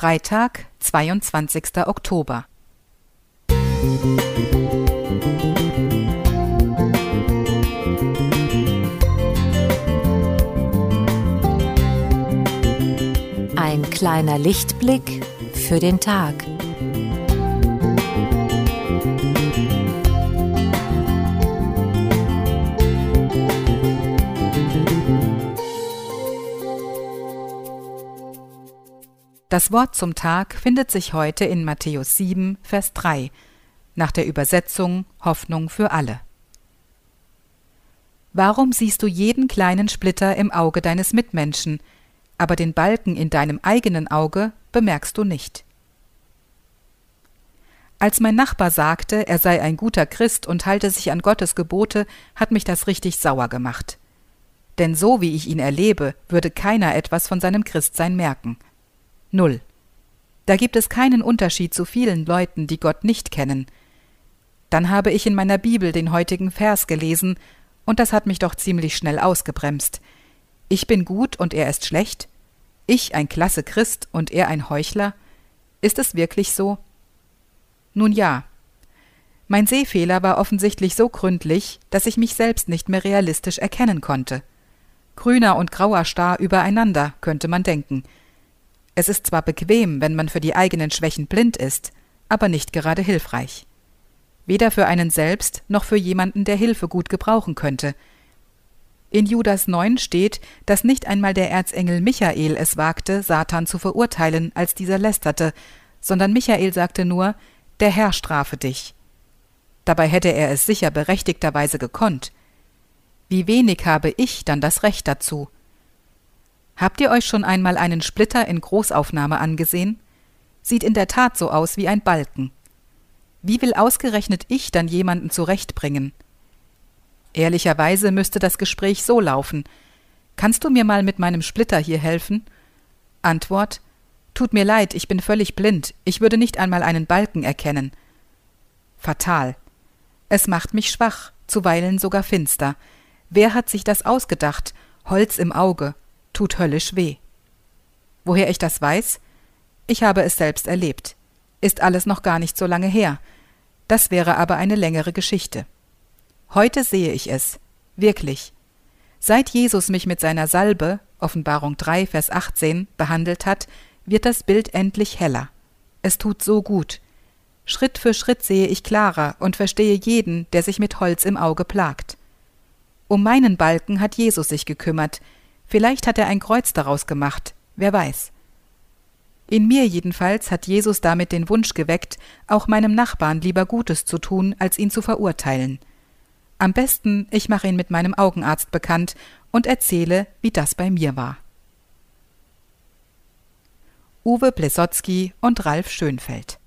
Freitag, 22. Oktober. Ein kleiner Lichtblick für den Tag. Das Wort zum Tag findet sich heute in Matthäus 7, Vers 3, nach der Übersetzung Hoffnung für alle. Warum siehst du jeden kleinen Splitter im Auge deines Mitmenschen, aber den Balken in deinem eigenen Auge bemerkst du nicht? Als mein Nachbar sagte, er sei ein guter Christ und halte sich an Gottes Gebote, hat mich das richtig sauer gemacht. Denn so wie ich ihn erlebe, würde keiner etwas von seinem Christsein merken. Null. Da gibt es keinen Unterschied zu vielen Leuten, die Gott nicht kennen. Dann habe ich in meiner Bibel den heutigen Vers gelesen, und das hat mich doch ziemlich schnell ausgebremst. Ich bin gut und er ist schlecht? Ich ein klasse Christ und er ein Heuchler? Ist es wirklich so? Nun ja. Mein Sehfehler war offensichtlich so gründlich, dass ich mich selbst nicht mehr realistisch erkennen konnte. Grüner und grauer Star übereinander, könnte man denken – es ist zwar bequem, wenn man für die eigenen Schwächen blind ist, aber nicht gerade hilfreich. Weder für einen selbst noch für jemanden, der Hilfe gut gebrauchen könnte. In Judas 9 steht, dass nicht einmal der Erzengel Michael es wagte, Satan zu verurteilen, als dieser lästerte, sondern Michael sagte nur, der Herr strafe dich. Dabei hätte er es sicher berechtigterweise gekonnt. Wie wenig habe ich dann das Recht dazu? Habt ihr euch schon einmal einen Splitter in Großaufnahme angesehen? Sieht in der Tat so aus wie ein Balken. Wie will ausgerechnet ich dann jemanden zurechtbringen? Ehrlicherweise müsste das Gespräch so laufen. Kannst du mir mal mit meinem Splitter hier helfen? Antwort Tut mir leid, ich bin völlig blind, ich würde nicht einmal einen Balken erkennen. Fatal. Es macht mich schwach, zuweilen sogar finster. Wer hat sich das ausgedacht? Holz im Auge, tut höllisch weh. Woher ich das weiß? Ich habe es selbst erlebt. Ist alles noch gar nicht so lange her. Das wäre aber eine längere Geschichte. Heute sehe ich es. Wirklich. Seit Jesus mich mit seiner Salbe, Offenbarung 3, Vers 18, behandelt hat, wird das Bild endlich heller. Es tut so gut. Schritt für Schritt sehe ich klarer und verstehe jeden, der sich mit Holz im Auge plagt. Um meinen Balken hat Jesus sich gekümmert, Vielleicht hat er ein Kreuz daraus gemacht, wer weiß. In mir jedenfalls hat Jesus damit den Wunsch geweckt, auch meinem Nachbarn lieber Gutes zu tun, als ihn zu verurteilen. Am besten, ich mache ihn mit meinem Augenarzt bekannt und erzähle, wie das bei mir war. Uwe Plesotzky und Ralf Schönfeld